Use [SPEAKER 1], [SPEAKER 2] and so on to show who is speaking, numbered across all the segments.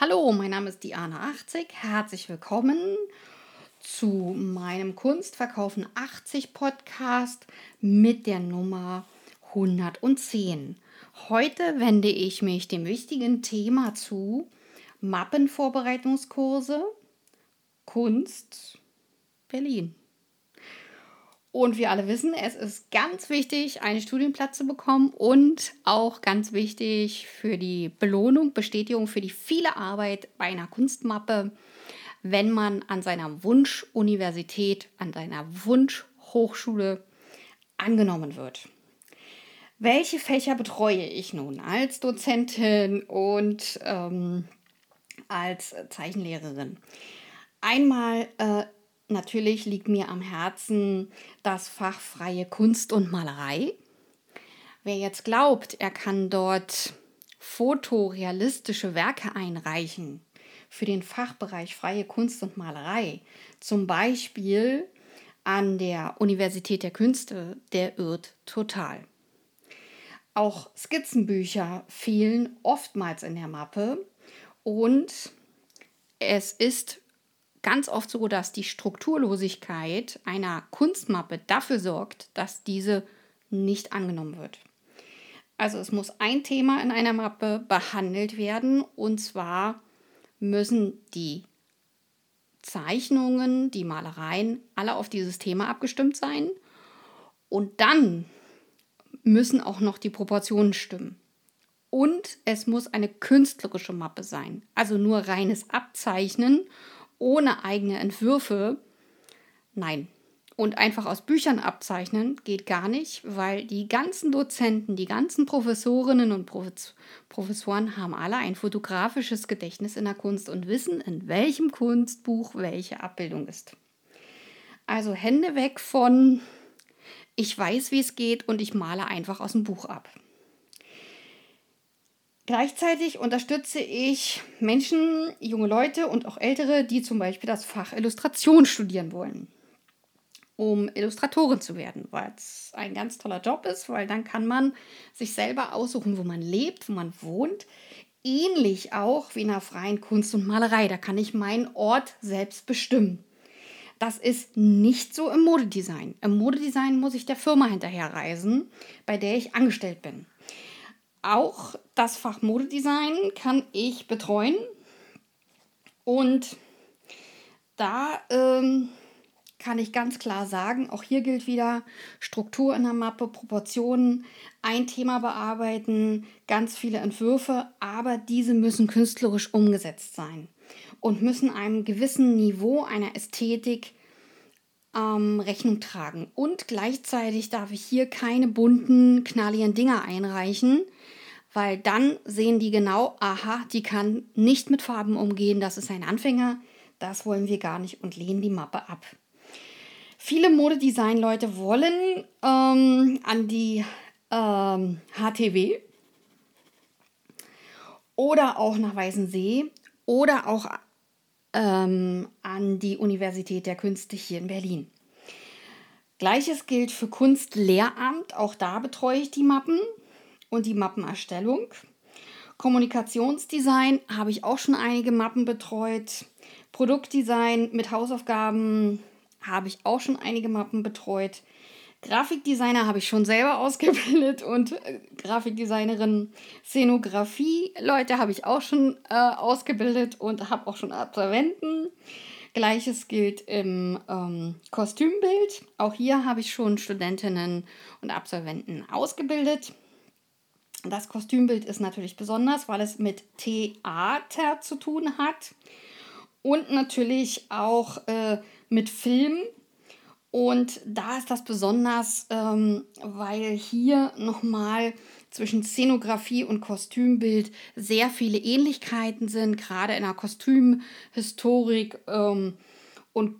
[SPEAKER 1] Hallo, mein Name ist Diana80. Herzlich willkommen zu meinem Kunstverkaufen 80 Podcast mit der Nummer 110. Heute wende ich mich dem wichtigen Thema zu Mappenvorbereitungskurse Kunst Berlin. Und wir alle wissen, es ist ganz wichtig, einen Studienplatz zu bekommen und auch ganz wichtig für die Belohnung, Bestätigung für die viele Arbeit bei einer Kunstmappe, wenn man an seiner Wunschuniversität, an seiner Wunschhochschule angenommen wird. Welche Fächer betreue ich nun als Dozentin und ähm, als Zeichenlehrerin? Einmal äh, natürlich liegt mir am Herzen das Fach freie Kunst und Malerei. Wer jetzt glaubt, er kann dort fotorealistische Werke einreichen für den Fachbereich freie Kunst und Malerei, zum Beispiel an der Universität der Künste, der irrt total. Auch Skizzenbücher fehlen oftmals in der Mappe und es ist ganz oft so, dass die Strukturlosigkeit einer Kunstmappe dafür sorgt, dass diese nicht angenommen wird. Also es muss ein Thema in einer Mappe behandelt werden und zwar müssen die Zeichnungen, die Malereien alle auf dieses Thema abgestimmt sein und dann müssen auch noch die Proportionen stimmen. Und es muss eine künstlerische Mappe sein, also nur reines Abzeichnen ohne eigene Entwürfe, nein. Und einfach aus Büchern abzeichnen geht gar nicht, weil die ganzen Dozenten, die ganzen Professorinnen und Professoren haben alle ein fotografisches Gedächtnis in der Kunst und wissen, in welchem Kunstbuch welche Abbildung ist. Also Hände weg von, ich weiß, wie es geht und ich male einfach aus dem Buch ab. Gleichzeitig unterstütze ich Menschen, junge Leute und auch ältere, die zum Beispiel das Fach Illustration studieren wollen, um Illustratorin zu werden, weil es ein ganz toller Job ist, weil dann kann man sich selber aussuchen, wo man lebt, wo man wohnt. Ähnlich auch wie in der freien Kunst und Malerei. Da kann ich meinen Ort selbst bestimmen. Das ist nicht so im Modedesign. Im Modedesign muss ich der Firma hinterherreisen, bei der ich angestellt bin. Auch das Fach Modedesign kann ich betreuen. Und da ähm, kann ich ganz klar sagen, auch hier gilt wieder Struktur in der Mappe, Proportionen, ein Thema bearbeiten, ganz viele Entwürfe, aber diese müssen künstlerisch umgesetzt sein und müssen einem gewissen Niveau einer Ästhetik ähm, Rechnung tragen. Und gleichzeitig darf ich hier keine bunten, knalligen Dinger einreichen, weil dann sehen die genau, aha, die kann nicht mit Farben umgehen, das ist ein Anfänger, das wollen wir gar nicht und lehnen die Mappe ab. Viele Modedesign-Leute wollen ähm, an die ähm, HTW oder auch nach Weißensee oder auch ähm, an die Universität der Künste hier in Berlin. Gleiches gilt für Kunstlehramt, auch da betreue ich die Mappen und die Mappenerstellung. Kommunikationsdesign habe ich auch schon einige Mappen betreut. Produktdesign mit Hausaufgaben habe ich auch schon einige Mappen betreut. Grafikdesigner habe ich schon selber ausgebildet und äh, Grafikdesignerin, Szenografie, Leute habe ich auch schon äh, ausgebildet und habe auch schon Absolventen. Gleiches gilt im ähm, Kostümbild. Auch hier habe ich schon Studentinnen und Absolventen ausgebildet. Das Kostümbild ist natürlich besonders, weil es mit Theater zu tun hat und natürlich auch äh, mit Film. Und da ist das besonders, ähm, weil hier nochmal zwischen Szenografie und Kostümbild sehr viele Ähnlichkeiten sind, gerade in der Kostümhistorik ähm, und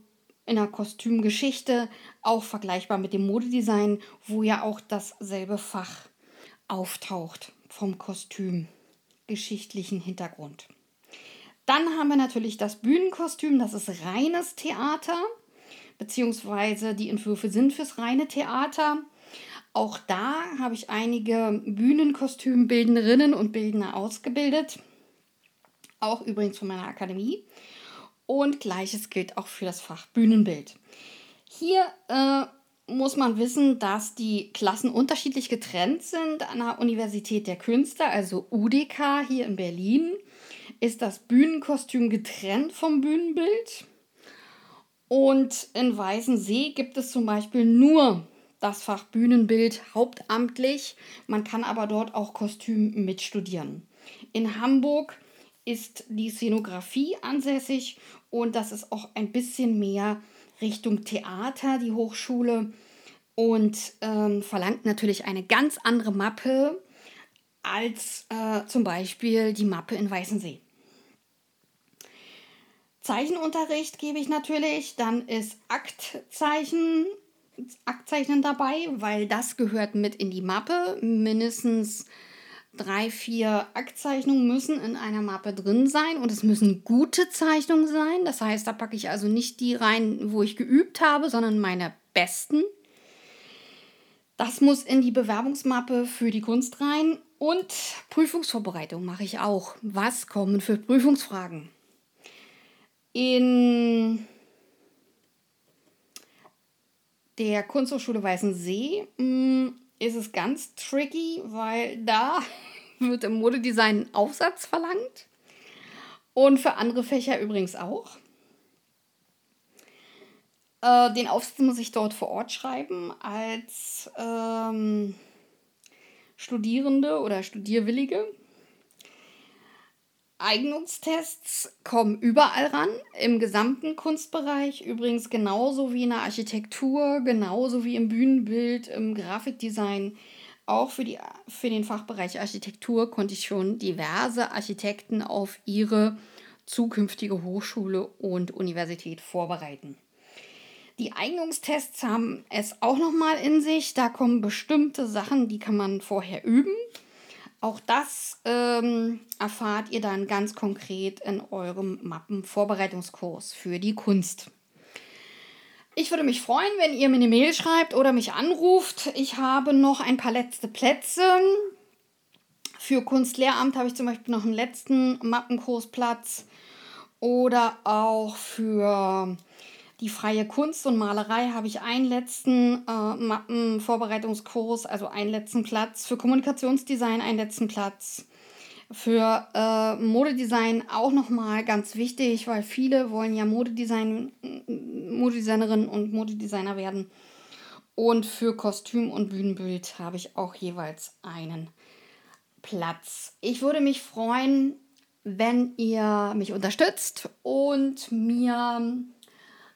[SPEAKER 1] in der Kostümgeschichte, auch vergleichbar mit dem Modedesign, wo ja auch dasselbe Fach auftaucht vom kostümgeschichtlichen Hintergrund. Dann haben wir natürlich das Bühnenkostüm, das ist reines Theater, beziehungsweise die Entwürfe sind fürs reine Theater. Auch da habe ich einige Bühnenkostümbildnerinnen und Bildner ausgebildet. auch übrigens von meiner Akademie. Und gleiches gilt auch für das Fach Bühnenbild. Hier äh, muss man wissen, dass die Klassen unterschiedlich getrennt sind. An der Universität der Künste, also UDK hier in Berlin, ist das Bühnenkostüm getrennt vom Bühnenbild. Und in Weißensee gibt es zum Beispiel nur das Fach Bühnenbild hauptamtlich. Man kann aber dort auch Kostüm mitstudieren. In Hamburg ist die Szenografie ansässig und das ist auch ein bisschen mehr Richtung Theater, die Hochschule, und ähm, verlangt natürlich eine ganz andere Mappe als äh, zum Beispiel die Mappe in Weißensee. Zeichenunterricht gebe ich natürlich, dann ist Aktzeichen, Aktzeichnen dabei, weil das gehört mit in die Mappe. Mindestens drei, vier Aktzeichnungen müssen in einer Mappe drin sein und es müssen gute Zeichnungen sein. Das heißt, da packe ich also nicht die rein, wo ich geübt habe, sondern meine besten. Das muss in die Bewerbungsmappe für die Kunst rein und Prüfungsvorbereitung mache ich auch. Was kommen für Prüfungsfragen? In der Kunsthochschule Weißensee mm, ist es ganz tricky, weil da wird im Modedesign Aufsatz verlangt. Und für andere Fächer übrigens auch. Äh, den Aufsatz muss ich dort vor Ort schreiben als ähm, Studierende oder Studierwillige. Eignungstests kommen überall ran, im gesamten Kunstbereich, übrigens genauso wie in der Architektur, genauso wie im Bühnenbild, im Grafikdesign. Auch für, die, für den Fachbereich Architektur konnte ich schon diverse Architekten auf ihre zukünftige Hochschule und Universität vorbereiten. Die Eignungstests haben es auch nochmal in sich. Da kommen bestimmte Sachen, die kann man vorher üben. Auch das ähm, erfahrt ihr dann ganz konkret in eurem Mappenvorbereitungskurs für die Kunst. Ich würde mich freuen, wenn ihr mir eine Mail schreibt oder mich anruft. Ich habe noch ein paar letzte Plätze. Für Kunstlehramt habe ich zum Beispiel noch einen letzten Mappenkursplatz. Oder auch für die freie Kunst und Malerei habe ich einen letzten äh, Mappenvorbereitungskurs, also einen letzten Platz. Für Kommunikationsdesign einen letzten Platz. Für äh, Modedesign auch nochmal ganz wichtig, weil viele wollen ja Modedesign, Modedesignerin und Modedesigner werden. Und für Kostüm und Bühnenbild habe ich auch jeweils einen Platz. Ich würde mich freuen, wenn ihr mich unterstützt und mir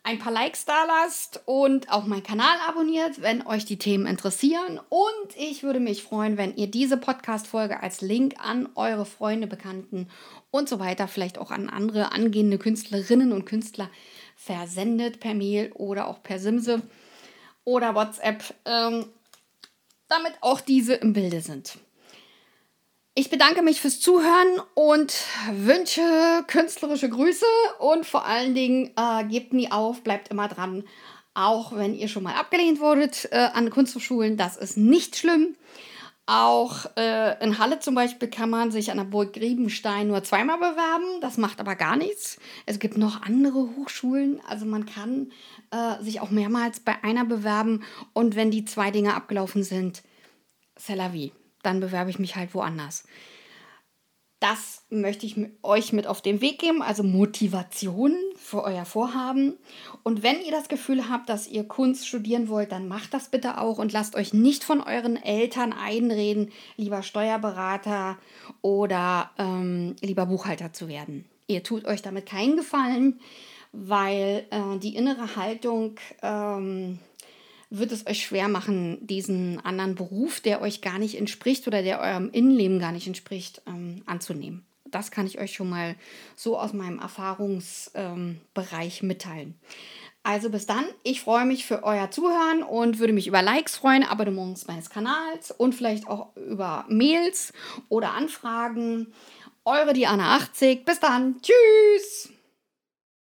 [SPEAKER 1] ein paar Likes da lasst und auch meinen Kanal abonniert, wenn euch die Themen interessieren. Und ich würde mich freuen, wenn ihr diese Podcast-Folge als Link an eure Freunde, Bekannten und so weiter, vielleicht auch an andere angehende Künstlerinnen und Künstler versendet per Mail oder auch per Simse oder WhatsApp, ähm, damit auch diese im Bilde sind. Ich bedanke mich fürs Zuhören und wünsche künstlerische Grüße und vor allen Dingen äh, gebt nie auf, bleibt immer dran. Auch wenn ihr schon mal abgelehnt wurdet äh, an Kunsthochschulen, das ist nicht schlimm. Auch äh, in Halle zum Beispiel kann man sich an der Burg Griebenstein nur zweimal bewerben. Das macht aber gar nichts. Es gibt noch andere Hochschulen. Also man kann äh, sich auch mehrmals bei einer bewerben. Und wenn die zwei Dinge abgelaufen sind, c'est la vie dann bewerbe ich mich halt woanders. Das möchte ich euch mit auf den Weg geben, also Motivation für euer Vorhaben. Und wenn ihr das Gefühl habt, dass ihr Kunst studieren wollt, dann macht das bitte auch und lasst euch nicht von euren Eltern einreden, lieber Steuerberater oder ähm, lieber Buchhalter zu werden. Ihr tut euch damit keinen Gefallen, weil äh, die innere Haltung ähm, wird es euch schwer machen, diesen anderen Beruf, der euch gar nicht entspricht oder der eurem Innenleben gar nicht entspricht, ähm, anzunehmen. Das kann ich euch schon mal so aus meinem Erfahrungsbereich ähm, mitteilen. Also bis dann, ich freue mich für euer Zuhören und würde mich über Likes freuen, Abonnements meines Kanals und vielleicht auch über Mails oder Anfragen. Eure Diana 80. Bis dann. Tschüss.